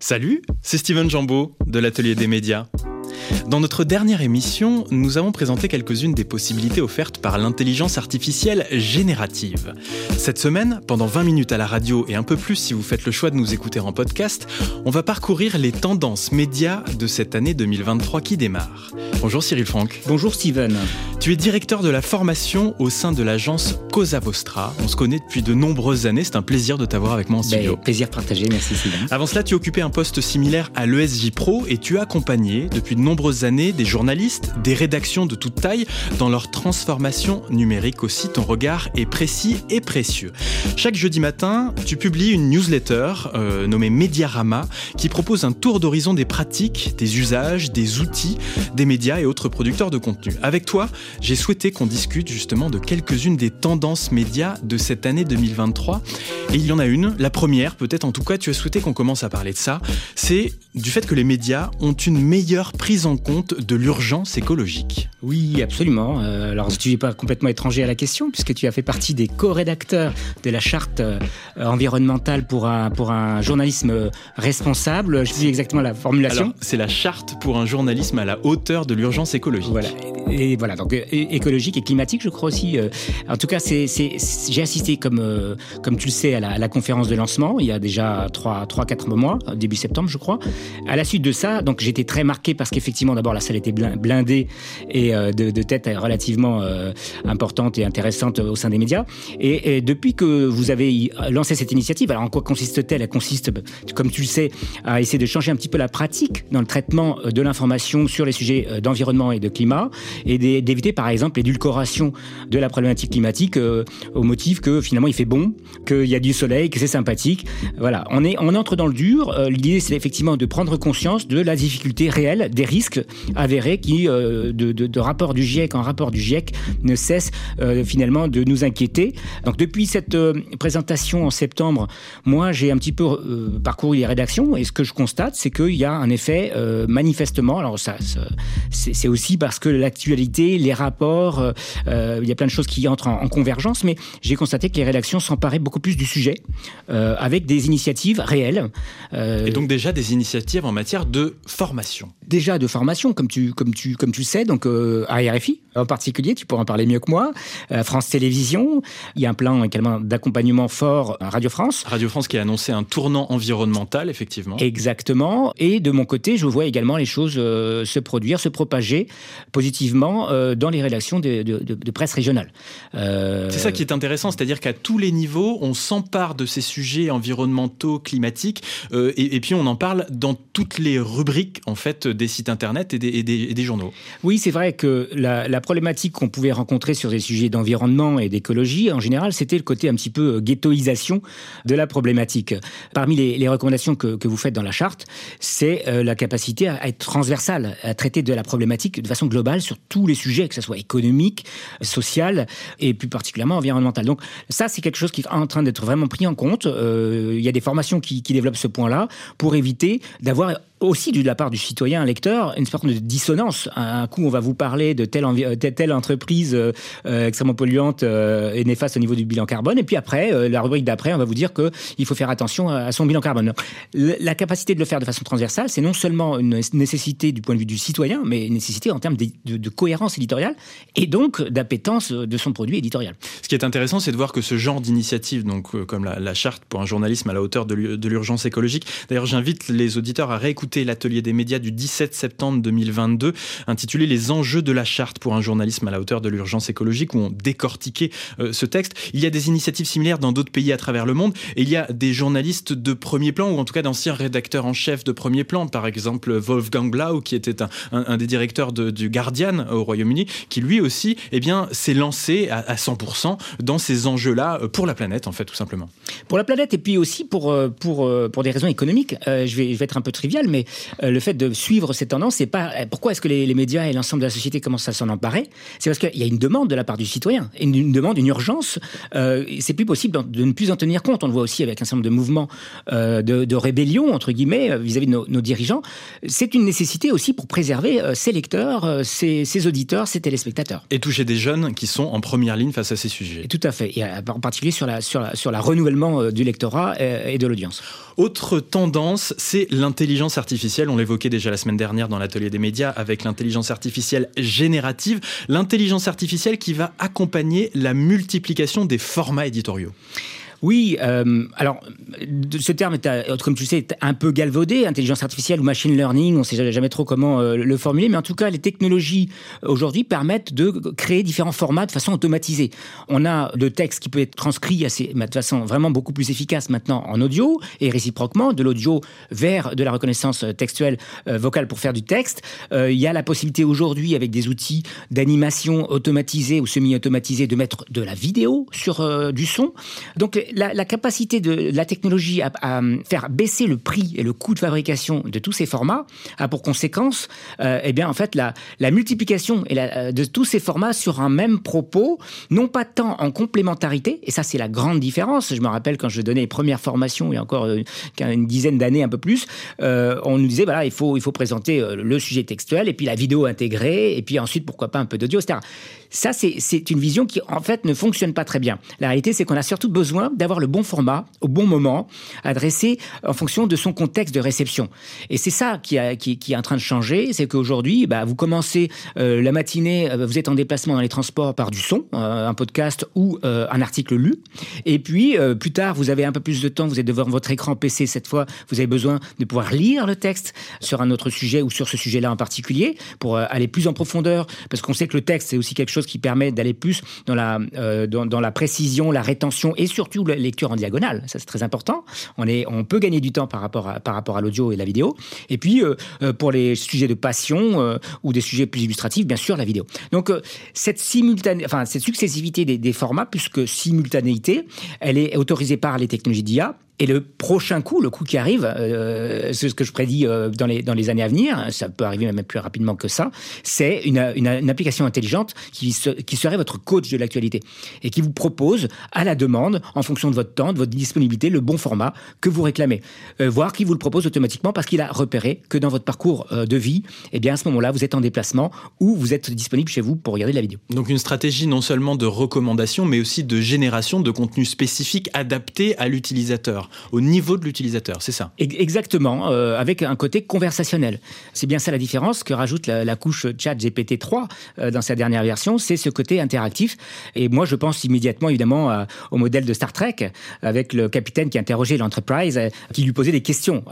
Salut, c'est Steven Jambeau de l'Atelier des médias. Dans notre dernière émission, nous avons présenté quelques-unes des possibilités offertes par l'intelligence artificielle générative. Cette semaine, pendant 20 minutes à la radio et un peu plus si vous faites le choix de nous écouter en podcast, on va parcourir les tendances médias de cette année 2023 qui démarre. Bonjour Cyril Franck. Bonjour Steven. Tu es directeur de la formation au sein de l'agence Cosa Vostra. On se connaît depuis de nombreuses années. C'est un plaisir de t'avoir avec moi en studio. Ben, plaisir partagé, merci Steven. Avant cela, tu occupais un poste similaire à l'ESJ Pro et tu as accompagné depuis de nombreuses années des journalistes, des rédactions de toute taille dans leur transformation numérique aussi. Ton regard est précis et précieux. Chaque jeudi matin, tu publies une newsletter euh, nommée Mediarama qui propose un tour d'horizon des pratiques, des usages, des outils, des médias et autres producteurs de contenu. Avec toi, j'ai souhaité qu'on discute justement de quelques-unes des tendances médias de cette année 2023. Et il y en a une, la première, peut-être en tout cas, tu as souhaité qu'on commence à parler de ça, c'est du fait que les médias ont une meilleure prise en compte de l'urgence écologique. Oui, absolument. Euh, alors, tu n'es pas complètement étranger à la question, puisque tu as fait partie des co-rédacteurs de la charte euh, environnementale pour un, pour un journalisme responsable. Je dis exactement la formulation. C'est la charte pour un journalisme à la hauteur de l'urgence écologique. Voilà. Et voilà, donc écologique et climatique, je crois aussi. Euh, en tout cas, c'est, j'ai assisté, comme, euh, comme tu le sais, à la, conférence de lancement il y a déjà 3-4 mois, début septembre, je crois. À la suite de ça, donc j'étais très marqué parce qu'effectivement, d'abord, la salle était blindée et euh, de, de tête relativement importante et intéressante au sein des médias. Et, depuis que vous avez lancé cette initiative, alors en quoi consiste-t-elle? Elle consiste, comme tu le sais, à essayer de changer un petit peu la pratique dans le traitement de l'information sur les sujets d'environnement et de climat et d'éviter par exemple l'édulcoration de la problématique climatique euh, au motif que finalement il fait bon, qu'il y a du soleil, que c'est sympathique. Voilà, on, est, on entre dans le dur. Euh, l'idée c'est effectivement de prendre conscience de la difficulté réelle, des risques avérés qui, euh, de, de, rapport du GIEC en rapport du GIEC, ne cessent finalement de nous inquiéter. Donc depuis cette présentation en septembre, moi j'ai un petit peu parcouru les rédactions et ce que je constate c'est qu'il y a un effet manifestement, alors ça, c'est aussi parce que l'actualité les rapports, euh, euh, il y a plein de choses qui entrent en, convergence, mais j'ai constaté que les rédactions s'emparaient beaucoup plus du sujet, euh, avec des initiatives réelles. Et donc déjà des initiatives en matière de formation. Déjà de formation, comme tu, comme tu, comme tu sais, donc à RFI en particulier, tu pourras en parler mieux que moi, France Télévisions, il y a un plan également d'accompagnement fort à Radio France. Radio France qui a annoncé un tournant environnemental, effectivement. Exactement. Et de mon côté, je vois également les choses se produire, se propager positivement euh, dans les rédactions de, presse régionale. Euh, c'est ça qui est intéressant, c'est-à-dire qu'à tous les niveaux, on s'empare de ces sujets environnementaux, climatiques, euh, et, puis on en parle dans toutes les rubriques en fait des sites internet et des, journaux. Oui, c'est vrai que la, problématique qu'on pouvait rencontrer sur des sujets d'environnement et d'écologie, en général, c'était le côté un petit peu ghettoisation de la problématique. Parmi les, recommandations que, vous faites dans la charte, c'est la capacité à être transversale, à traiter de la problématique de façon globale sur tous les sujets, que ce soit économique, social et plus particulièrement environnemental. Donc ça, c'est quelque chose qui est en train d'être vraiment pris en compte. Euh, il y a des formations qui développent ce point-là pour éviter d'avoir aussi de la part du citoyen lecteur une sorte de dissonance. Un coup, on va vous parler de telle, entreprise euh, euh, extrêmement polluante euh, et néfaste au niveau du bilan carbone, et puis après, la rubrique d'après, on va vous dire qu'il faut faire attention à, son bilan carbone. La capacité de le faire de façon transversale, c'est non seulement une nécessité du point de vue du citoyen, mais une nécessité en termes de, cohérence éditoriale et donc d'appétence de son produit éditorial. Ce qui est intéressant, c'est de voir que ce genre d'initiative, donc comme la, charte pour un journalisme à la hauteur de l'urgence écologique, d'ailleurs, j'invite les auditeurs à réécouter l'atelier des médias du 17 septembre 2022, intitulé Les enjeux de la charte pour un journalisme à la hauteur de l'urgence écologique, où on décortiquait euh, ce texte. Il y a des initiatives similaires dans d'autres pays à travers le monde, et il y a des journalistes de premier plan, ou en tout cas d'anciens rédacteurs en chef de premier plan, par exemple Wolfgang Blau, qui était un, des directeurs du Guardian au Royaume-Uni, qui lui aussi eh bien, s'est lancé à, 100% dans ces enjeux-là euh, pour la planète, en fait, tout simplement. Pour la planète, et puis aussi pour, euh, pour, pour des raisons économiques. je, vais, je vais être un peu trivial, mais mais le fait de suivre cette tendance, c'est pas pourquoi est-ce que les, médias et l'ensemble de la société commencent à s'en emparer? C'est parce qu'il y a une demande de la part du citoyen, une, une demande, une urgence. c'est plus possible de ne plus en tenir compte. On le voit aussi avec un certain nombre de mouvements de, de, rébellion entre guillemets vis-à-vis de nos, dirigeants. C'est une nécessité aussi pour préserver ses lecteurs, ses, ses auditeurs, ses téléspectateurs. Et toucher des jeunes qui sont en première ligne face à ces sujets. tout à fait, et en particulier sur la sur la, sur la renouvellement du lectorat et de l'audience. Autre tendance, c'est l'intelligence artificielle. On l'évoquait déjà la semaine dernière dans l'atelier des médias avec l'intelligence artificielle générative. L'intelligence artificielle qui va accompagner la multiplication des formats éditoriaux. Oui, euh, alors ce terme est, euh, comme tu sais, un peu galvaudé, intelligence artificielle ou machine learning, on ne sait jamais trop comment euh, le formuler, mais en tout cas, les technologies aujourd'hui permettent de créer différents formats de façon automatisée. On a de texte qui peut être transcrit de façon vraiment beaucoup plus efficace maintenant en audio et réciproquement, de l'audio vers de la reconnaissance textuelle vocale pour faire du texte. il y a la possibilité aujourd'hui, avec des outils d'animation automatisés ou semi-automatisés, de mettre de la vidéo sur du son. Donc la, capacité de la technologie à, faire baisser le prix et le coût de fabrication de tous ces formats a pour conséquence, euh, eh bien, en fait, la, multiplication et euh, de tous ces formats sur un même propos, non pas tant en complémentarité, et ça, c'est la grande différence. Je me rappelle quand je donnais les premières formations, il y a encore euh, une dizaine d'années, un peu plus, on nous disait, voilà, il faut, il faut présenter le sujet textuel et puis la vidéo intégrée, et puis ensuite, pourquoi pas un peu d'audio, etc. Ça, c'est une vision qui, en fait, ne fonctionne pas très bien. La réalité, c'est qu'on a surtout besoin d'avoir le bon format au bon moment, adressé en fonction de son contexte de réception. Et c'est ça qui, est en train de changer, c'est qu'aujourd'hui, bah, vous commencez euh, la matinée, euh, vous êtes en déplacement dans les transports par du son, euh, un podcast ou un article lu, et puis plus tard, vous avez un peu plus de temps, vous êtes devant votre écran PC cette fois, vous avez besoin de pouvoir lire le texte sur un autre sujet ou sur ce sujet-là en particulier, pour aller plus en profondeur, parce qu'on sait que le texte, c'est aussi quelque chose qui permet d'aller plus dans la, dans, dans la précision, la rétention et surtout la lecture en diagonale. Ça, c'est très important. On, est, on peut gagner du temps par rapport à, à l'audio et la vidéo. Et puis, euh, euh, pour les sujets de passion euh, ou des sujets plus illustratifs, bien sûr, la vidéo. Donc, cette, simultané, enfin, cette successivité des formats, plus que simultanéité, elle est autorisée par les technologies d'IA et le prochain coup, le coup qui arrive, euh, c'est ce que je prédis euh, dans, les, dans les années à venir, ça peut arriver même plus rapidement que ça, c'est une, une, une, application intelligente qui, qui serait votre coach de l'actualité et qui vous propose à la demande, en fonction de votre temps, de votre disponibilité, le bon format que vous réclamez. Euh, voire qui vous le propose automatiquement parce qu'il a repéré que dans votre parcours euh, de vie, eh bien à ce moment-là, vous êtes en déplacement ou vous êtes disponible chez vous pour regarder la vidéo. Donc une stratégie non seulement de recommandation, mais aussi de génération de contenu spécifique adapté à l'utilisateur au niveau de l'utilisateur, c'est ça Exactement, euh, avec un côté conversationnel. C'est bien ça la différence que rajoute la, couche chat GPT-3 euh, dans sa dernière version, c'est ce côté interactif. Et moi, je pense immédiatement, évidemment, au modèle de Star Trek, avec le capitaine qui interrogeait l'Enterprise, euh, qui lui posait des questions.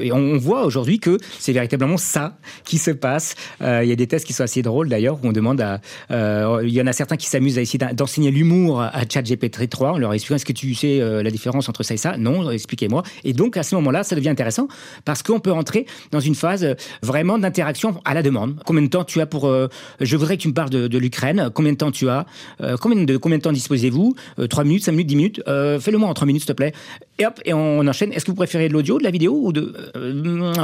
et on, voit aujourd'hui que c'est véritablement ça qui se passe. il y a des tests qui sont assez drôles d'ailleurs, où on demande à... il y en a certains qui s'amusent à essayer d'enseigner l'humour à chat GPT-3. On leur explique, est-ce que tu sais la différence entre ça et ça? Non, expliquez-moi. Et donc, à ce moment-là, ça devient intéressant parce qu'on peut entrer dans une phase euh, vraiment d'interaction à la demande. Combien de temps tu as pour... Euh, je voudrais que tu me parles de, l'Ukraine. Combien de temps tu as euh, combien, de, combien de temps disposez-vous? 3 minutes, 5 minutes, 10 minutes? Fais-le moi en 3 minutes, s'il te plaît. Et hop, et on enchaîne. Est-ce que vous préférez de l'audio, de la vidéo ou de...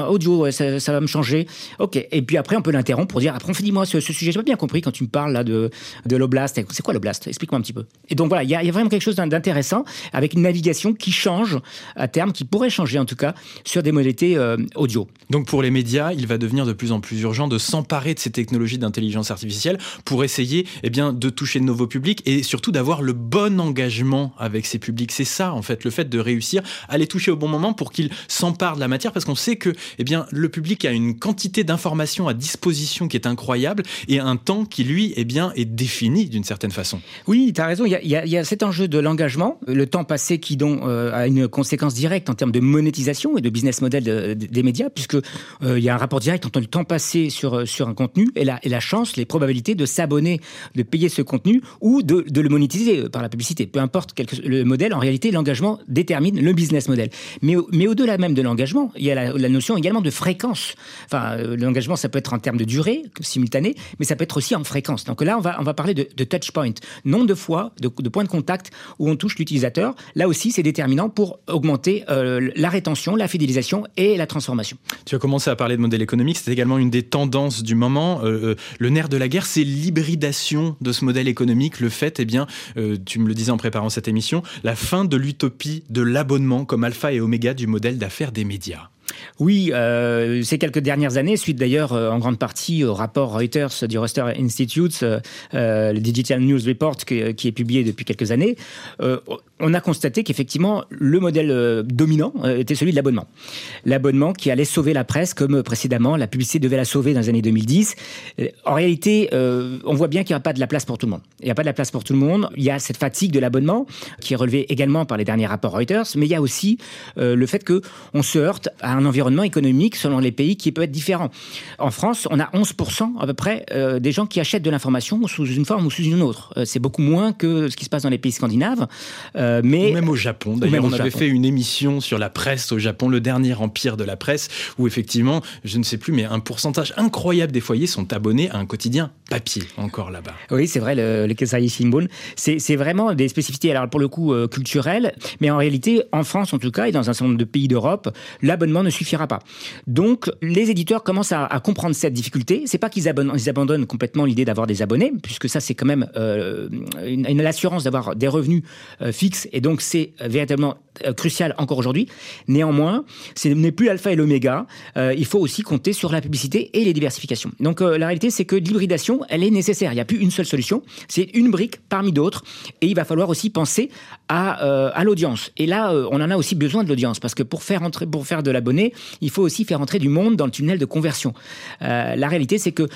audio, ça, va me changer. OK. Et puis après, on peut l'interrompre pour dire, après, on fait, dis-moi ce, ce sujet, j'ai pas bien compris quand tu me parles là de, de l'oblast. C'est quoi l'oblast? Explique-moi un petit peu. Et donc voilà, il y, y, a vraiment quelque chose d'intéressant avec une navigation qui change à terme, qui pourrait changer en tout cas sur des modalités euh, audio. Donc pour les médias, il va devenir de plus en plus urgent de s'emparer de ces technologies d'intelligence artificielle pour essayer eh bien, de toucher de nouveaux publics et surtout d'avoir le bon engagement avec ces publics. C'est ça en fait, le fait de réussir à les toucher au bon moment pour qu'ils s'emparent de la matière parce qu'on sait que eh bien, le public a une quantité d'informations à disposition qui est incroyable et un temps qui lui eh bien, est défini d'une certaine façon. Oui, tu as raison, il y, a, y, cet enjeu de l'engagement, le temps passé qui donc, euh, a une conséquence directe en termes de monétisation et de business model des médias, puisque euh, il y a un rapport direct entre le temps passé sur euh, sur un contenu et la et la chance, les probabilités de s'abonner, de payer ce contenu ou de, de le monétiser par la publicité. Peu importe quel, le modèle, en réalité, l'engagement détermine le business model. Mais, mais au-delà même de l'engagement, il y a la, notion également de fréquence. Enfin, euh, l'engagement, ça peut être en termes de durée simultanée, mais ça peut être aussi en fréquence. Donc là, on va, on va parler de, de touch point, nombre de fois, de, de points de contact où on touche l'utilisateur. Là aussi, c'est déterminant pour augmenter euh, la rétention, la fidélisation et la transformation. Tu as commencé à parler de modèle économique, c'est également une des tendances du moment. Euh, le nerf de la guerre, c'est l'hybridation de ce modèle économique, le fait, eh bien, tu me le disais en préparant cette émission, la fin de l'utopie de l'abonnement comme alpha et oméga du modèle d'affaires des médias. Oui, euh, ces quelques dernières années, suite d'ailleurs euh, en grande partie au rapport Reuters du Reuters Institute, euh, le Digital News Report qui, est publié depuis quelques années, on a constaté qu'effectivement le modèle dominant était celui de l'abonnement. L'abonnement qui allait sauver la presse comme précédemment la publicité devait la sauver dans les années 2010. En réalité, on voit bien qu'il n'y a pas de la place pour tout le monde. Il n'y a pas de la place pour tout le monde. Il y a cette fatigue de l'abonnement qui est relevée également par les derniers rapports Reuters, mais il y a aussi le fait que on se heurte à un environnement économique selon les pays qui peut être différent. En France, on a 11% à peu près euh, des gens qui achètent de l'information sous une forme ou sous une autre. Euh, c'est beaucoup moins que ce qui se passe dans les pays scandinaves. Euh, mais... Ou même au Japon. D'ailleurs, on avait fait une émission sur la presse au Japon, le dernier empire de la presse, où effectivement, je ne sais plus, mais un pourcentage incroyable des foyers sont abonnés à un quotidien papier, encore là-bas. Oui, c'est vrai, le, le Shimbun. C'est vraiment des spécificités, alors pour le coup, culturelles, mais en réalité, en France en tout cas, et dans un certain nombre de pays d'Europe, l'abonnement ne suffira pas. Donc, les éditeurs commencent à, comprendre cette difficulté. C'est pas qu'ils abandonnent, complètement l'idée d'avoir des abonnés, puisque ça, c'est quand même euh, une, assurance d'avoir des revenus euh, fixes, et donc c'est véritablement euh, crucial encore aujourd'hui. Néanmoins, ce n'est plus l'alpha et l'oméga. Euh, il faut aussi compter sur la publicité et les diversifications. Donc, euh, la réalité, c'est que l'hybridation, elle est nécessaire. Il n'y a plus une seule solution. C'est une brique parmi d'autres, et il va falloir aussi penser à, à l'audience. Et là, on en a aussi besoin de l'audience, parce que pour faire entrer, pour faire de l'abonné, il faut aussi faire entrer du monde dans le tunnel de conversion. Euh, la réalité, c'est que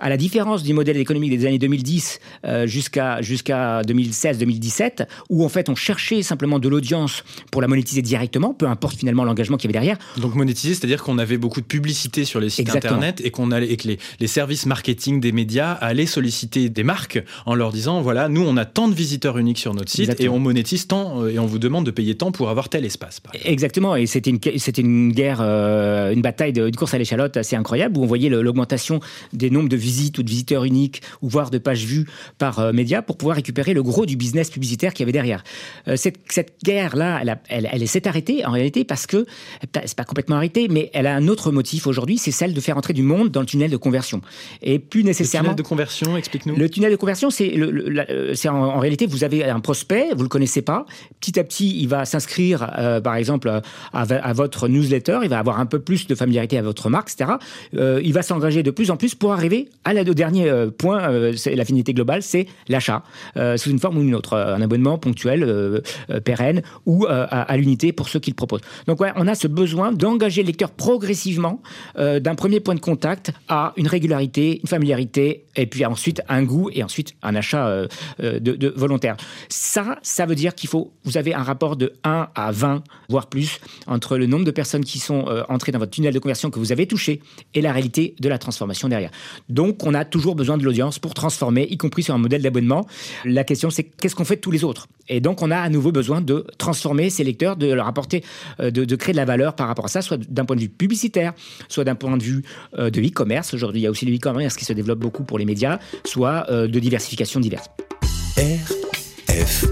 à la différence du modèle économique des années 2010 euh, jusqu'à jusqu'à 2016-2017, où en fait on cherchait simplement de l'audience pour la monétiser directement, peu importe finalement l'engagement qu'il y avait derrière. Donc monétiser, c'est-à-dire qu'on avait beaucoup de publicité sur les sites internet et qu'on allait et que les, les, services marketing des médias allaient solliciter des marques en leur disant voilà nous on a tant de visiteurs uniques sur notre site et on monétise tant euh, et on vous demande de payer tant pour avoir tel espace. Exactement et c'était une c'était une guerre euh, une bataille de, une course à l'échalote assez incroyable où on voyait l'augmentation des nombres de visiteurs visite ou de visiteurs uniques ou voire de pages vues par euh, média pour pouvoir récupérer le gros du business publicitaire qu'il y avait derrière. Euh, cette, cette guerre-là, elle, elle, s'est arrêtée en réalité parce que, c'est pas complètement arrêté, mais elle a un autre motif aujourd'hui, c'est celle de faire entrer du monde dans le tunnel de conversion. Et plus nécessairement. Le tunnel de conversion, explique-nous. Le tunnel de conversion, c'est le, c'est en, réalité, vous avez un prospect, vous le connaissez pas. Petit à petit, il va s'inscrire, euh, par exemple, à, à, votre newsletter, il va avoir un peu plus de familiarité à votre marque, etc. il va s'engager de plus en plus pour arriver à la, dernier euh, point, euh, c'est l'affinité globale, c'est l'achat, euh, sous une forme ou une autre, un abonnement ponctuel, pérenne, ou à, l'unité pour ceux qui le proposent. Donc on a ce besoin d'engager le lecteur progressivement d'un premier point de contact à une régularité, une familiarité, et puis ensuite un goût, et ensuite un achat de, de volontaire. Ça, ça veut dire qu'il faut, vous avez un rapport de 1 à 20, voire plus, entre le nombre de personnes qui sont entrées dans votre tunnel de conversion que vous avez touché et la réalité de la transformation derrière. Donc, on a toujours besoin de l'audience pour transformer, y compris sur un modèle d'abonnement. La question, c'est qu'est-ce qu'on fait de tous les autres? Et donc, on a à nouveau besoin de transformer ces lecteurs, de leur apporter, euh, de, créer de la valeur par rapport à ça, soit d'un point de vue publicitaire, soit d'un point de vue euh, de e-commerce. Aujourd'hui, il y a aussi le e-commerce qui se développe beaucoup pour les médias, soit euh, de diversification diverse. RFI.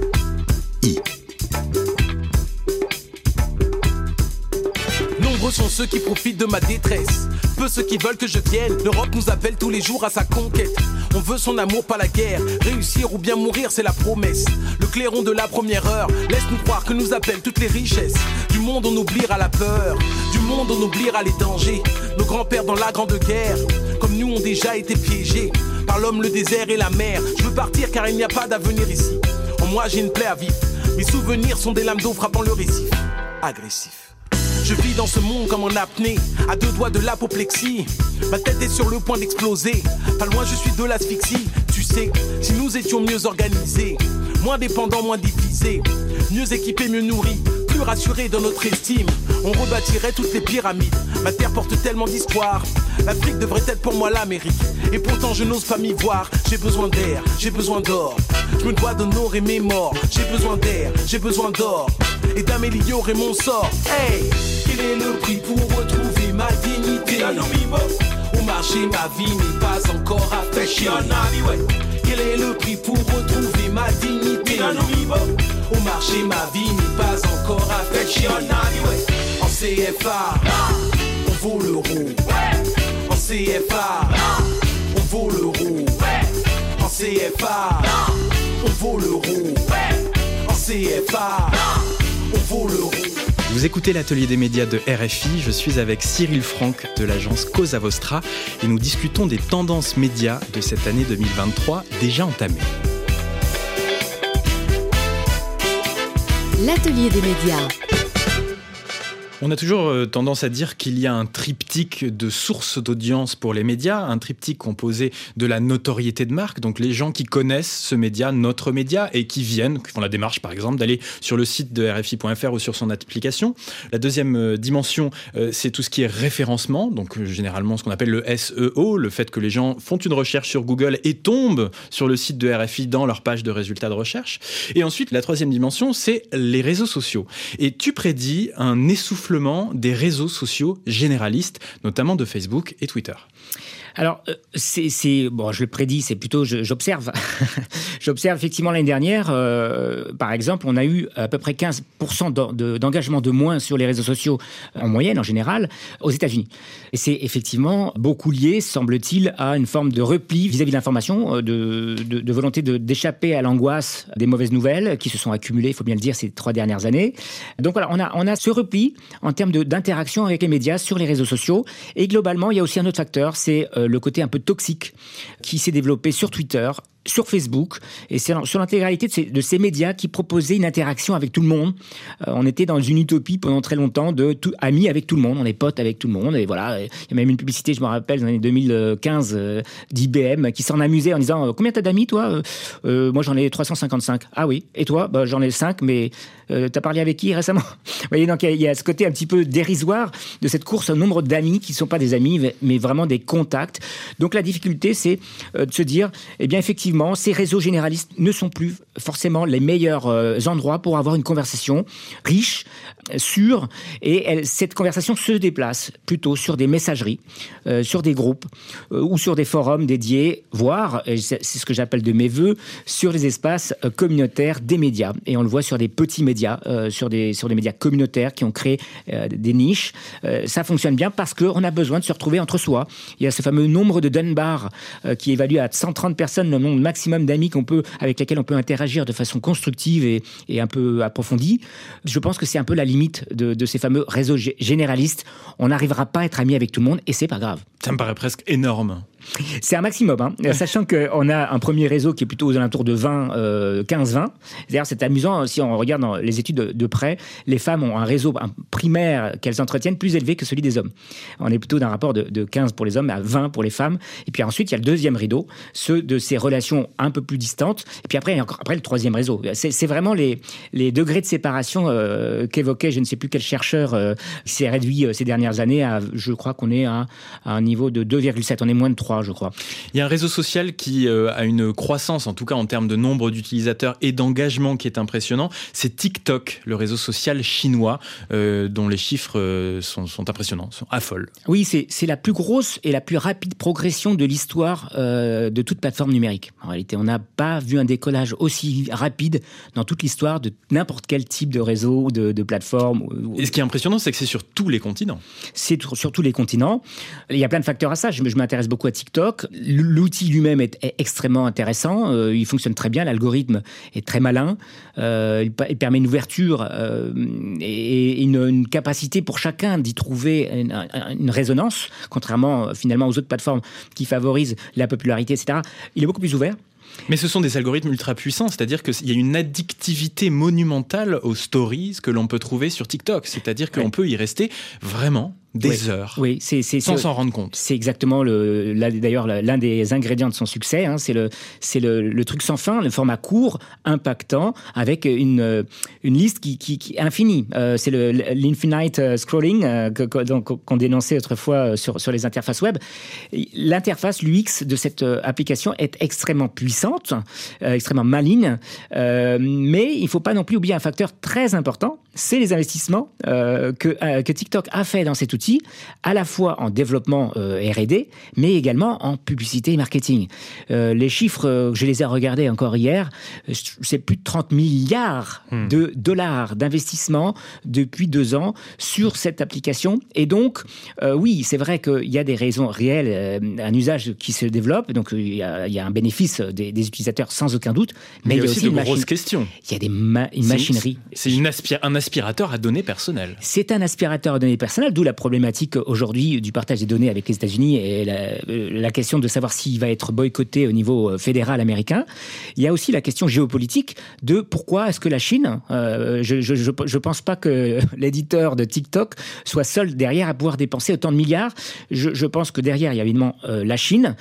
Sont ceux qui profitent de ma détresse peu ceux qui veulent que je vienne. L'Europe nous appelle tous les jours à sa conquête. On veut son amour, pas la guerre. Réussir ou bien mourir, c'est la promesse. Le clairon de la première heure laisse-nous croire que nous appellent toutes les richesses. Du monde, on oubliera la peur. Du monde, on oubliera les dangers. Nos grands-pères dans la grande guerre, comme nous, ont déjà été piégés par l'homme, le désert et la mer. Je veux partir car il n'y a pas d'avenir ici. En moi, j'ai une plaie à vivre. Mes souvenirs sont des lames d'eau frappant le récif. Agressif. Je vis dans ce monde comme en apnée, à deux doigts de l'apoplexie. Ma tête est sur le point d'exploser. Pas loin, je suis de l'asphyxie. Tu sais, si nous étions mieux organisés, moins dépendants, moins divisés, mieux équipés, mieux nourris, plus rassurés dans notre estime, on rebâtirait toutes les pyramides. Ma terre porte tellement d'histoire. L'Afrique devrait être pour moi l'Amérique. Et pourtant, je n'ose pas m'y voir. J'ai besoin d'air, j'ai besoin d'or. Je me dois d'honorer mes morts. J'ai besoin d'air, j'ai besoin d'or. et d'améliorer mon sort. Hey, quel est le prix pour retrouver ma dignité Au marché, ma vie n'est pas encore affectée. Quel est le prix pour retrouver ma dignité? Au marché, ma vie n'est pas encore affectée. En CFA, on vaut l'euro. En CFA, on vaut l'euro. En CFA, on vaut l'euro. En CFA, on vaut l'euro. Vous écoutez l'atelier des médias de RFI, je suis avec Cyril Franck de l'agence Cosa Vostra et nous discutons des tendances médias de cette année 2023 déjà entamée. L'atelier des médias. On a toujours euh, tendance à dire qu'il y a un triptyque de sources d'audience pour les médias, un triptyque composé de la notoriété de marque, donc les gens qui connaissent ce média, notre média, et qui viennent, qui font la démarche par exemple d'aller sur le site de RFI.fr ou sur son application. La deuxième euh, dimension, euh, c'est tout ce qui est référencement, donc généralement ce qu'on appelle le SEO, le fait que les gens font une recherche sur Google et tombent sur le site de RFI dans leur page de résultats de recherche. Et ensuite, la troisième dimension, c'est les réseaux sociaux. Et tu prédis un essoufflement des réseaux sociaux généralistes, notamment de Facebook et Twitter. Alors, euh, c'est, bon, je le prédis, c'est plutôt, j'observe. j'observe effectivement l'année dernière, euh, par exemple, on a eu à peu près 15% d'engagement de moins sur les réseaux sociaux en moyenne, en général, aux États-Unis. Et c'est effectivement beaucoup lié, semble-t-il, à une forme de repli vis-à-vis de l'information, euh, de, de, volonté d'échapper à l'angoisse des mauvaises nouvelles qui se sont accumulées, il faut bien le dire, ces trois dernières années. Donc voilà, on a, on a ce repli en termes d'interaction avec les médias sur les réseaux sociaux. Et globalement, il y a aussi un autre facteur, c'est le côté un peu toxique qui s'est développé sur Twitter sur Facebook et sur l'intégralité de, ces, médias qui proposaient une interaction avec tout le monde. Euh, on était dans une utopie pendant très longtemps de tout, amis avec tout le monde, on est potes avec tout le monde et voilà. Il y a même une publicité, je me rappelle, dans les années 2015 euh, d'IBM qui s'en amusait en disant euh, combien t'as d'amis toi? Moi j'en ai 355. Ah oui. Et toi? Bah, J'en ai 5 mais t'as parlé avec qui récemment? Voyez donc il y, a ce côté un petit peu dérisoire de cette course au nombre d'amis qui ne sont pas des amis mais vraiment des contacts. Donc la difficulté c'est de se dire eh bien effectivement ces réseaux généralistes ne sont plus forcément les meilleurs euh, endroits pour avoir une conversation riche, sûre, et cette conversation se déplace plutôt sur des messageries, euh, sur des groupes euh, ou sur des forums dédiés, voire, c'est ce que j'appelle de mes voeux, sur les espaces communautaires des médias. Et on le voit sur des petits médias, sur, des, sur des médias communautaires qui ont créé des niches. ça fonctionne bien parce qu'on a besoin de se retrouver entre soi. Il y a ce fameux nombre de Dunbar qui évalue à 130 personnes le nombre maximum d'amis qu'on peut, avec lesquels on peut interagir de façon constructive et, et un peu approfondie. Je pense que c'est un peu la limite de, de ces fameux réseaux généralistes. On n'arrivera pas à être ami avec tout le monde et c'est pas grave. Ça me paraît presque énorme. C'est un maximum, hein. sachant qu'on a un premier réseau qui est plutôt aux alentours de 20, 15-20. D'ailleurs, c'est amusant, si on regarde dans les études de, près, les femmes ont un réseau primaire qu'elles entretiennent plus élevé que celui des hommes. On est plutôt d'un rapport de, 15 pour les hommes à 20 pour les femmes. Et puis ensuite, il y a le deuxième rideau, ceux de ces relations un peu plus distantes. Et puis après, encore, après le troisième réseau. C'est vraiment les, les degrés de séparation euh, qu'évoquait je ne sais plus quel chercheur euh, qui s'est réduit euh, ces dernières années à, je crois qu'on est à, à un niveau de 2,7. On est moins de 3 je crois. Il y a un réseau social qui euh, a une croissance, en tout cas en termes de nombre d'utilisateurs et d'engagement qui est impressionnant. C'est TikTok, le réseau social chinois, euh, dont les chiffres euh, sont, impressionnants, sont affolent. Oui, c'est la plus grosse et la plus rapide progression de l'histoire de toute plateforme numérique. En réalité, on n'a pas vu un décollage aussi rapide dans toute l'histoire de n'importe quel type de réseau, de, de plateforme. Et ce qui est impressionnant, c'est que c'est sur tous les continents. C'est sur tous les continents. Il y a plein de facteurs à ça. Je, je m'intéresse beaucoup à TikTok. L'outil lui-même est, extrêmement intéressant. Euh, il fonctionne très bien. L'algorithme est très malin. Euh, il, permet une ouverture euh, et une, capacité pour chacun d'y trouver une, résonance, contrairement finalement aux autres plateformes qui favorisent la popularité, etc. Il est beaucoup plus ouvert. Mais ce sont des algorithmes ultra puissants, c'est-à-dire qu'il y a une addictivité monumentale aux stories que l'on peut trouver sur TikTok. C'est-à-dire qu'on peut y rester vraiment des heures. Oui, c'est sans s'en rendre compte. C'est exactement le d'ailleurs l'un des ingrédients de son succès. Hein, c'est le c'est le, le, truc sans fin, le format court, impactant, avec une une liste qui qui, qui infinie. Euh, c'est le l'infinite euh, scrolling euh, qu'on dénonçait autrefois sur sur les interfaces web. L'interface l'UX de cette application est extrêmement puissante, extrêmement maligne, mais il faut pas non plus oublier un facteur très important c'est les investissements euh, que, euh, que, TikTok a fait dans cet outil, à la fois en développement euh, R&D, mais également en publicité et marketing. les chiffres, je les ai regardés encore hier, c'est plus de 30 milliards hmm. de dollars d'investissement depuis deux ans sur cette application. Et donc, oui, c'est vrai qu'il y a des raisons réelles, un usage qui se développe, donc il y a, il y a un bénéfice des, utilisateurs sans aucun doute, mais il y a, aussi, de grosses questions. Il y a des une machinerie. C'est un aspirateur à données personnelles. C'est un aspirateur à données personnelles, d'où la problématique aujourd'hui du partage des données avec les États-Unis et la, euh, question de savoir s'il va être boycotté au niveau euh, fédéral américain. Il y a aussi la question géopolitique de pourquoi est-ce que la Chine, euh, je ne pense pas que l'éditeur de TikTok soit seul derrière à pouvoir dépenser autant de milliards. Je, pense que derrière, il y a évidemment la Chine.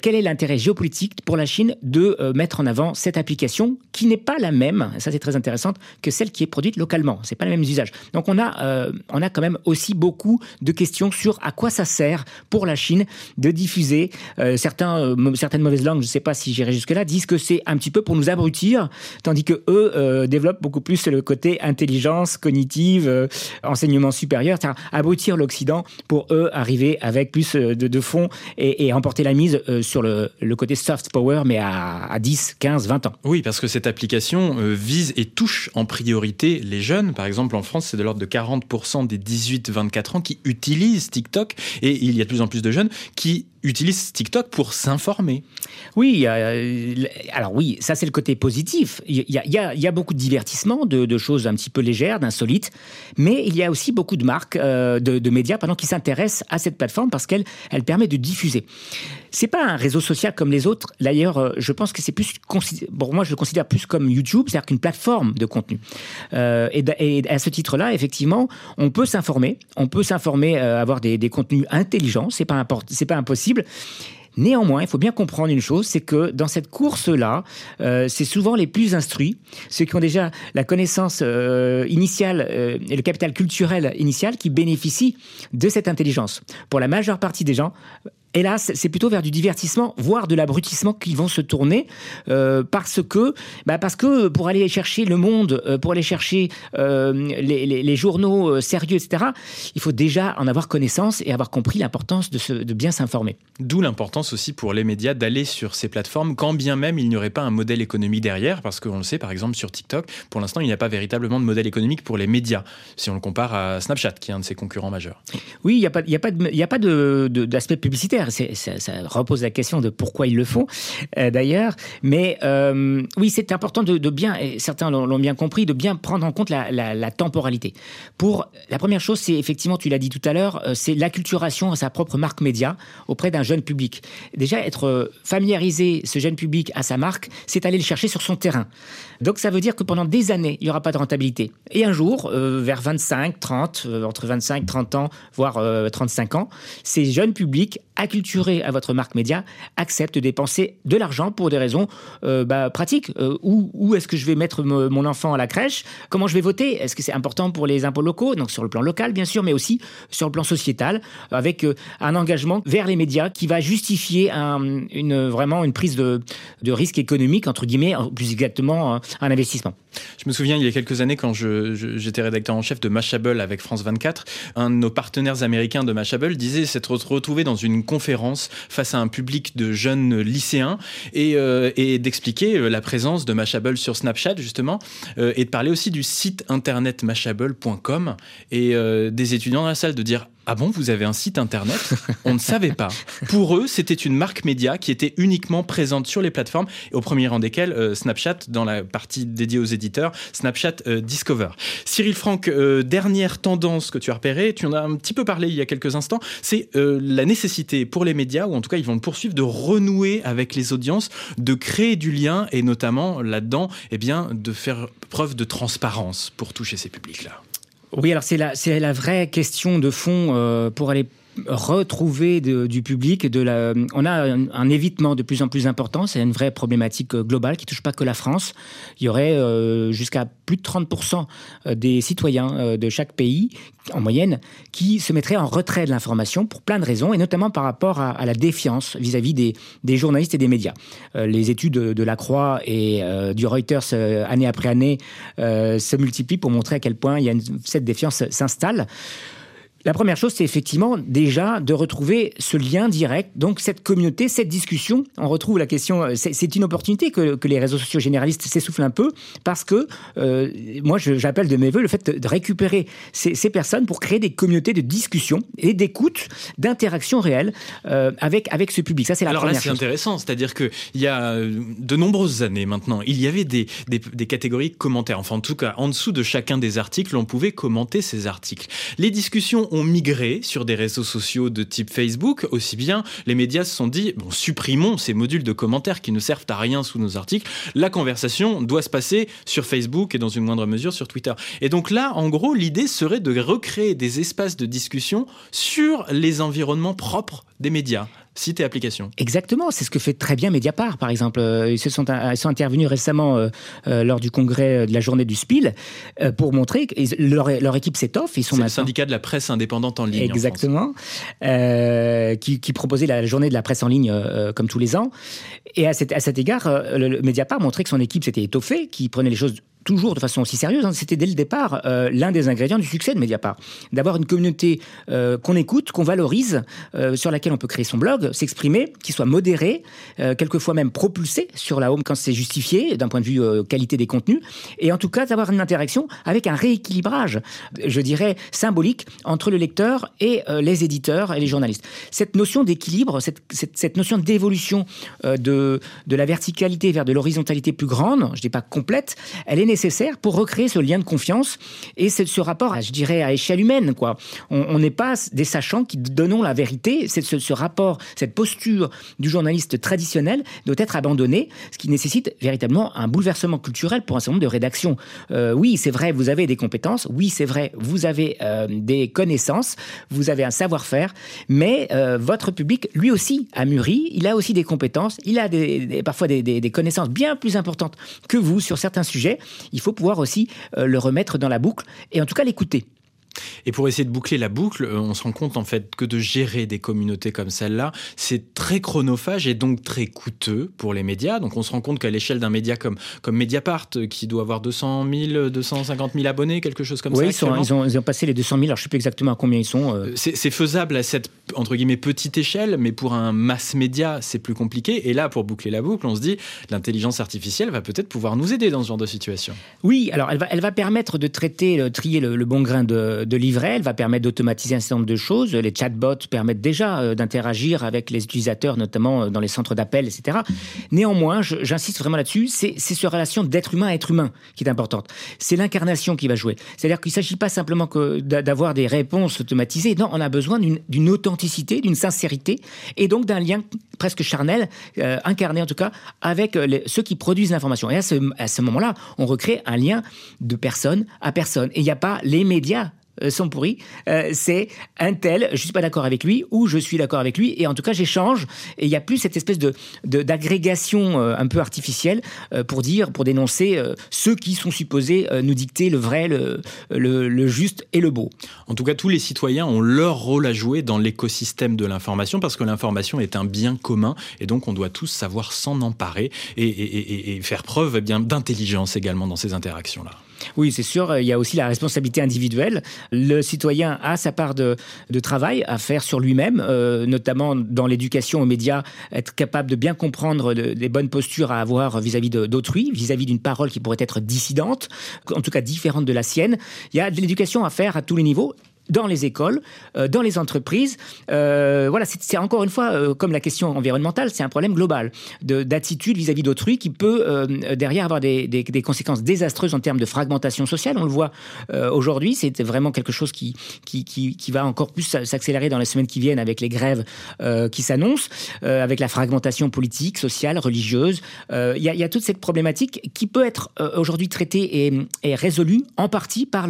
quel est l'intérêt géopolitique pour la Chine de mettre en avant cette application qui n'est pas la même, ça c'est très intéressant, que celle qui est produite localement? C'est pas les mêmes usages. Donc on a, on a quand même aussi beaucoup de questions sur à quoi ça sert pour la Chine de diffuser euh, certains, euh, certaines mauvaises langues. Je ne sais pas si j'irai jusque là. Disent que c'est un petit peu pour nous abrutir, tandis que eux développent beaucoup plus le côté intelligence cognitive, enseignement supérieur, abrutir l'Occident pour eux arriver avec plus de, de fonds et, et, remporter la mise sur le, le, côté soft power, mais à, à 10, 15, 20 ans. Oui, parce que cette application vise et touche en priorité les jeunes. Par exemple, en France, c'est de l'ordre de 40% des 18-24 ans qui utilisent TikTok. Et il y a de plus en plus de jeunes qui utilisent TikTok pour s'informer. Oui, alors oui, ça c'est le côté positif. Il y a, beaucoup de divertissement, de, choses un petit peu légères, d'insolites, mais il y a aussi beaucoup de marques, euh, de, médias, pardon, qui s'intéressent à cette plateforme parce qu'elle elle permet de diffuser. C'est pas un réseau social comme les autres. D'ailleurs, euh, je pense que c'est plus, pour moi, je le considère plus comme YouTube, c'est-à-dire qu'une plateforme de contenu. Euh, et, à ce titre-là, effectivement, on peut s'informer, on peut s'informer, avoir des, des contenus intelligents. C'est pas c'est pas impossible Néanmoins, il faut bien comprendre une chose, c'est que dans cette course-là, euh, c'est souvent les plus instruits, ceux qui ont déjà la connaissance euh, initiale euh, et le capital culturel initial qui bénéficient de cette intelligence. Pour la majeure partie des gens, hélas, c'est plutôt vers du divertissement, voire de l'abrutissement qu'ils vont se tourner, euh, parce que, bah parce que pour aller chercher le monde, euh, pour aller chercher euh, les, journaux sérieux, etc., il faut déjà en avoir connaissance et avoir compris l'importance de, de bien s'informer. D'où l'importance aussi pour les médias d'aller sur ces plateformes, quand bien même il n'y aurait pas un modèle économique derrière, parce qu'on le sait, par exemple, sur TikTok, pour l'instant, il n'y a pas véritablement de modèle économique pour les médias, si on le compare à Snapchat, qui est un de ses concurrents majeurs. Oui, il n'y a pas, il y a pas, a pas d'aspect publicitaire ça, repose la question de pourquoi ils le font, euh, d'ailleurs. Mais euh, oui, c'est important de, bien, et certains l'ont bien compris, de bien prendre en compte la, temporalité. Pour la première chose, c'est effectivement, tu l'as dit tout à l'heure, euh, c'est l'acculturation à sa propre marque média auprès d'un jeune public. Déjà, être familiarisé ce jeune public à sa marque, c'est aller le chercher sur son terrain. Donc ça veut dire que pendant des années, il n'y aura pas de rentabilité. Et un jour, vers 25, 30, entre 25, 30 ans, voire 35 ans, ces jeunes publics acculturés à votre marque média acceptent de dépenser de l'argent pour des raisons euh, bah, pratiques. Euh, où, est-ce que je vais mettre mon enfant à la crèche Comment je vais voter Est-ce que c'est important pour les impôts locaux Donc sur le plan local, bien sûr, mais aussi sur le plan sociétal, avec euh, un engagement vers les médias qui va justifier une, vraiment une prise de risque économique, entre guillemets, plus exactement un investissement. Je me souviens, il y a quelques années, quand j'étais rédacteur en chef de Mashable avec France 24, un de nos partenaires américains de Mashable disait s'être retrouvé dans une conférence face à un public de jeunes lycéens et, euh, d'expliquer euh, la présence de Mashable sur Snapchat, justement, euh, et de parler aussi du site internet mashable.com et des étudiants dans la salle de dire ah bon, vous avez un site internet? On ne savait pas. Pour eux, c'était une marque média qui était uniquement présente sur les plateformes, au premier rang desquelles euh, Snapchat, dans la partie dédiée aux éditeurs, Snapchat euh, Discover. Cyril Franck, euh, dernière tendance que tu as repérée, tu en as un petit peu parlé il y a quelques instants, c'est la nécessité pour les médias, ou en tout cas ils vont le poursuivre, de renouer avec les audiences, de créer du lien, et notamment là-dedans, eh bien, de faire preuve de transparence pour toucher ces publics-là. Oui, alors c'est la, la vraie question de fond euh, pour aller retrouver du public. On a un, évitement de plus en plus important. C'est une vraie problématique euh, globale qui touche pas que la France. Il y aurait euh, jusqu'à plus de 30% euh, des citoyens de chaque pays, en moyenne, qui se mettraient en retrait de l'information pour plein de raisons, et notamment par rapport à, la défiance vis-à-vis des, journalistes et des médias. les études de, la Croix et du Reuters année après année se multiplient pour montrer à quel point cette défiance s'installe. La première chose, c'est effectivement déjà de retrouver ce lien direct, donc cette communauté, cette discussion. On retrouve la question, euh, c'est une opportunité que, les réseaux sociaux généralistes s'essoufflent un peu, parce que euh, moi, j'appelle de mes voeux le fait de, récupérer ces, personnes pour créer des communautés de discussion et d'écoute, d'interaction réelle euh, avec, avec ce public. Ça, c'est la Alors première là, c'est intéressant, c'est-à-dire qu'il y a de nombreuses années maintenant, il y avait des, des, des catégories commentaires. Enfin, en tout cas, en dessous de chacun des articles, on pouvait commenter ces articles. Les discussions ont migré sur des réseaux sociaux de type Facebook, aussi bien les médias se sont dit, bon, supprimons ces modules de commentaires qui ne servent à rien sous nos articles. La conversation doit se passer sur Facebook et dans une moindre mesure sur Twitter. Et donc là, en gros, l'idée serait de recréer des espaces de discussion sur les environnements propres des médias site et application. Exactement, c'est ce que fait très bien Mediapart, par exemple. Euh, ils, se sont, ils sont intervenus récemment euh, euh, lors du congrès de la journée du Spiel pour montrer que leur, leur équipe s'étoffe. Ils sont le syndicat de la presse indépendante en ligne. Exactement, qui, qui, proposait la journée de la presse en ligne comme tous les ans. Et à cet, à cet égard, le, Mediapart montrait que son équipe s'était étoffée, qui prenait les choses toujours de façon aussi sérieuse, hein. c'était dès le départ euh, l'un des ingrédients du succès de Mediapart. D'avoir une communauté euh, qu'on écoute, qu'on valorise, euh, sur laquelle on peut créer son blog, s'exprimer, qui soit modéré, quelquefois même propulsé sur la home quand c'est justifié, d'un point de vue qualité des contenus, et en tout cas d'avoir une interaction avec un rééquilibrage, je dirais, symbolique entre le lecteur et les éditeurs et les journalistes. Cette notion d'équilibre, cette, cette, cette, notion d'évolution de, de la verticalité vers de l'horizontalité plus grande, je dis pas complète, elle est nécessaire pour recréer ce lien de confiance et ce rapport, je dirais, à échelle humaine. Quoi. On n'est pas des sachants qui donnons la vérité. C'est ce, rapport, cette posture du journaliste traditionnel doit être abandonnée, ce qui nécessite véritablement un bouleversement culturel pour un certain nombre de rédactions. Euh, oui, c'est vrai, vous avez des compétences. Oui, c'est vrai, vous avez euh, des connaissances. Vous avez un savoir-faire. Mais euh, votre public, lui aussi, a mûri. Il a aussi des compétences. Il a des, parfois des connaissances bien plus importantes que vous sur certains sujets il faut pouvoir aussi euh, le remettre dans la boucle et en tout cas l'écouter. Et pour essayer de boucler la boucle, euh, on se rend compte en fait que de gérer des communautés comme celle-là, c'est très chronophage et donc très coûteux pour les médias. Donc on se rend compte qu'à l'échelle d'un média comme, comme Mediapart, euh, qui doit avoir 200 000, 250 000 abonnés, quelque chose comme ça. Oui, ils, ils, ont, ils, ont, passé les 200 000, alors je ne sais plus exactement à combien ils sont. Euh. C'est faisable à cette, entre guillemets, petite échelle, mais pour un mass média, c'est plus compliqué. Et là, pour boucler la boucle, on se dit, l'intelligence artificielle va peut-être pouvoir nous aider dans ce genre de situation. Oui, alors elle va, elle va permettre de traiter, trier le bon grain de de livret. Elle va permettre d'automatiser un certain nombre de choses. Les chatbots permettent déjà euh, d'interagir avec les utilisateurs, notamment euh, dans les centres d'appel, etc. Néanmoins, j'insiste vraiment là-dessus, c'est cette relation d'être humain à être humain qui est importante. C'est l'incarnation qui va jouer. C'est-à-dire qu'il ne s'agit pas simplement d'avoir des réponses automatisées. Non, on a besoin d'une authenticité, d'une sincérité, et donc d'un lien presque charnel, euh, incarné en tout cas, avec ceux qui produisent l'information. Et à ce, à ce moment-là, on recrée un lien de personne à personne. Et il n'y a pas les médias sont pourris, euh, c'est un tel, je suis pas d'accord avec lui, ou je suis d'accord avec lui, et en tout cas j'échange, et il n'y a plus cette espèce de d'agrégation euh, un peu artificielle pour dire, pour dénoncer ceux qui sont supposés nous dicter le vrai, le, le, juste et le beau. En tout cas, tous les citoyens ont leur rôle à jouer dans l'écosystème de l'information, parce que l'information est un bien commun, et donc on doit tous savoir s'en emparer et, faire preuve eh bien d'intelligence également dans ces interactions-là. Oui, c'est sûr. Il y a aussi la responsabilité individuelle. Le citoyen a sa part de, travail à faire sur lui-même, euh, notamment dans l'éducation aux médias, être capable de bien comprendre les bonnes postures à avoir vis-à-vis d'autrui, vis-à-vis d'une parole qui pourrait être dissidente, en tout cas différente de la sienne. Il y a de l'éducation à faire à tous les niveaux dans les écoles, euh, dans les entreprises. Euh, voilà, c'est encore une fois, euh, comme la question environnementale, c'est un problème global d'attitude vis-à-vis d'autrui qui peut derrière avoir des, des, conséquences désastreuses en termes de fragmentation sociale. On le voit aujourd'hui, c'est vraiment quelque chose qui, qui, qui, va encore plus s'accélérer dans les semaines qui viennent avec les grèves qui s'annoncent, avec la fragmentation politique, sociale, religieuse. Il y, a toute cette problématique qui peut être aujourd'hui traitée et, et résolue en partie par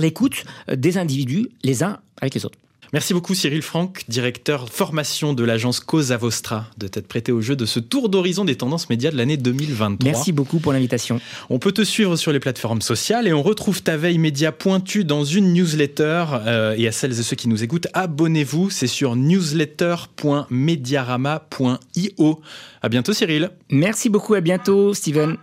l'écoute par des individus les uns avec les autres. Merci beaucoup Cyril Franck, directeur formation de l'agence Cosa Vostra, de t'être prêté au jeu de ce tour d'horizon des tendances médias de l'année 2023. Merci beaucoup pour l'invitation. On peut te suivre sur les plateformes sociales et on retrouve ta veille média pointue dans une newsletter. Euh, et à celles et ceux qui nous écoutent, abonnez-vous, c'est sur newsletter.mediarama.io. À bientôt Cyril. Merci beaucoup, à bientôt Steven.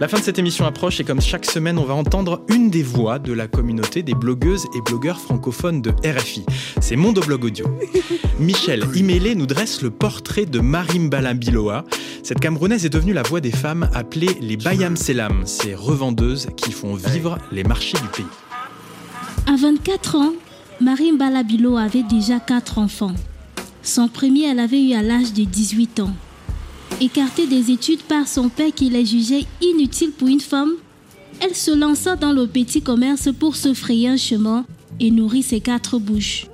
La fin de cette émission approche et comme chaque semaine, on va entendre une des voix de la communauté des blogueuses et blogueurs francophones de RFI. C'est Mondoblog Audio. Michel Imélé nous dresse le portrait de Marim Biloa. Cette Camerounaise est devenue la voix des femmes appelées les Bayam Selam, ces revendeuses qui font vivre les marchés du pays. À 24 ans, Marim Biloa avait déjà quatre enfants. Son premier, elle avait eu à l'âge de 18 ans. Écartée des études par son père qui les jugeait inutiles pour une femme, elle se lança dans le petit commerce pour se frayer un chemin et nourrir ses quatre bouches.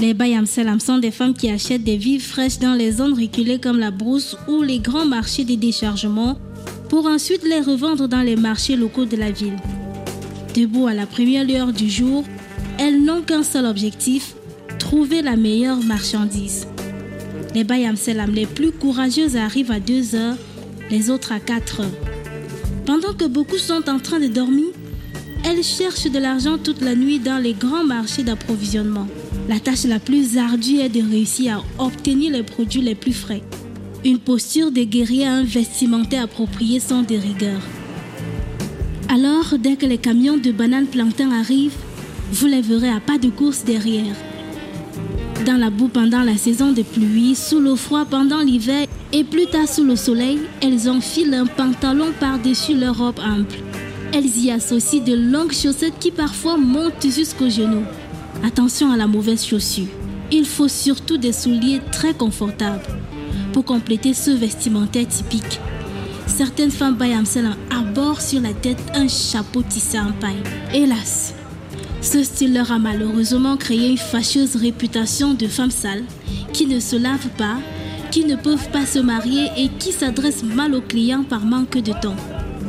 Les Bayam Salam sont des femmes qui achètent des vivres fraîches dans les zones reculées comme la brousse ou les grands marchés des déchargements pour ensuite les revendre dans les marchés locaux de la ville. Debout à la première lueur du jour, elles n'ont qu'un seul objectif, trouver la meilleure marchandise. Les Bayam Selam les plus courageuses arrivent à 2 heures, les autres à 4 heures. Pendant que beaucoup sont en train de dormir, elles cherchent de l'argent toute la nuit dans les grands marchés d'approvisionnement. La tâche la plus ardue est de réussir à obtenir les produits les plus frais. Une posture de guerrier et un vestimentaire approprié sont des rigueurs. Alors, dès que les camions de bananes plantain arrivent, vous les verrez à pas de course derrière dans la boue pendant la saison de pluie, sous le froid pendant l'hiver et plus tard sous le soleil, elles enfilent un pantalon par-dessus leur robe ample. Elles y associent de longues chaussettes qui parfois montent jusqu'aux genoux. Attention à la mauvaise chaussure. Il faut surtout des souliers très confortables pour compléter ce vestimentaire typique. Certaines femmes bayamsel abordent sur la tête un chapeau tissé en paille. Hélas, ce style leur a malheureusement créé une fâcheuse réputation de femmes sales, qui ne se lavent pas, qui ne peuvent pas se marier et qui s'adressent mal aux clients par manque de temps.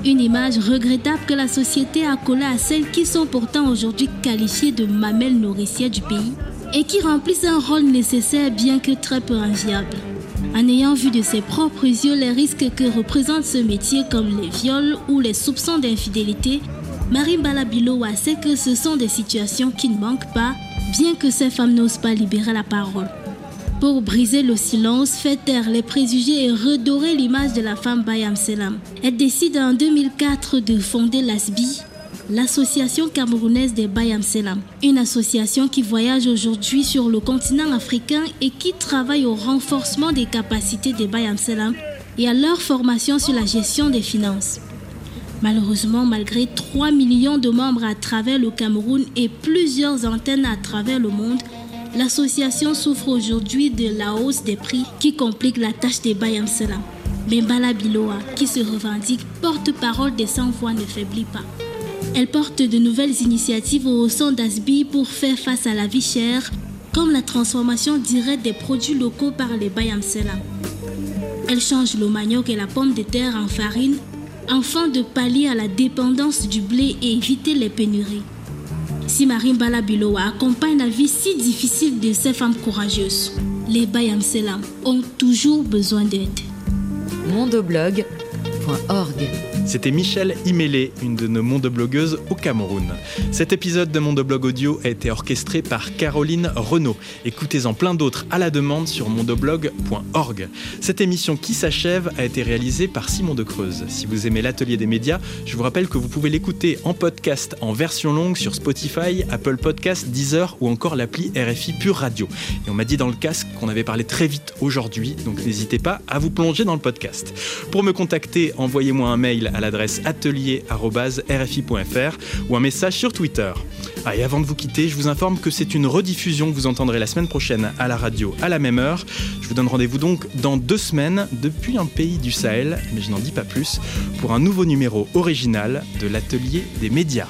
Une image regrettable que la société a collée à celles qui sont pourtant aujourd'hui qualifiées de mamelles nourricières du pays et qui remplissent un rôle nécessaire bien que très peu enviable. En ayant vu de ses propres yeux les risques que représente ce métier comme les viols ou les soupçons d'infidélité, Marie Balabilowa sait que ce sont des situations qui ne manquent pas, bien que ces femmes n'osent pas libérer la parole. Pour briser le silence, faire taire les préjugés et redorer l'image de la femme Bayam Selam, elle décide en 2004 de fonder l'ASBI, l'Association camerounaise des Bayam Selam, une association qui voyage aujourd'hui sur le continent africain et qui travaille au renforcement des capacités des Bayam Selam et à leur formation sur la gestion des finances. Malheureusement, malgré 3 millions de membres à travers le Cameroun et plusieurs antennes à travers le monde, l'association souffre aujourd'hui de la hausse des prix qui complique la tâche des Bayam Salam. Mais Biloa, qui se revendique porte-parole des sans-voix, ne faiblit pas. Elle porte de nouvelles initiatives au son d'Asbi pour faire face à la vie chère, comme la transformation directe des produits locaux par les Bayam Salam. Elle change le manioc et la pomme de terre en farine afin de pallier à la dépendance du blé et éviter les pénuries. Si Marine accompagne la vie si difficile de ces femmes courageuses, les Bayam Selam ont toujours besoin d'aide. Mondoblog.org c'était Michel Imélé, une de nos mondoblogueuses au Cameroun. Cet épisode de Mondoblog Audio a été orchestré par Caroline Renaud. Écoutez-en plein d'autres à la demande sur mondoblog.org. Cette émission qui s'achève a été réalisée par Simon de Creuse. Si vous aimez l'atelier des médias, je vous rappelle que vous pouvez l'écouter en podcast en version longue sur Spotify, Apple Podcasts, Deezer ou encore l'appli RFI Pure Radio. Et on m'a dit dans le casque qu'on avait parlé très vite aujourd'hui, donc n'hésitez pas à vous plonger dans le podcast. Pour me contacter, envoyez-moi un mail à l'adresse atelier.rfi.fr ou un message sur Twitter. Ah, et avant de vous quitter, je vous informe que c'est une rediffusion que vous entendrez la semaine prochaine à la radio à la même heure. Je vous donne rendez-vous donc dans deux semaines depuis un pays du Sahel, mais je n'en dis pas plus, pour un nouveau numéro original de l'atelier des médias.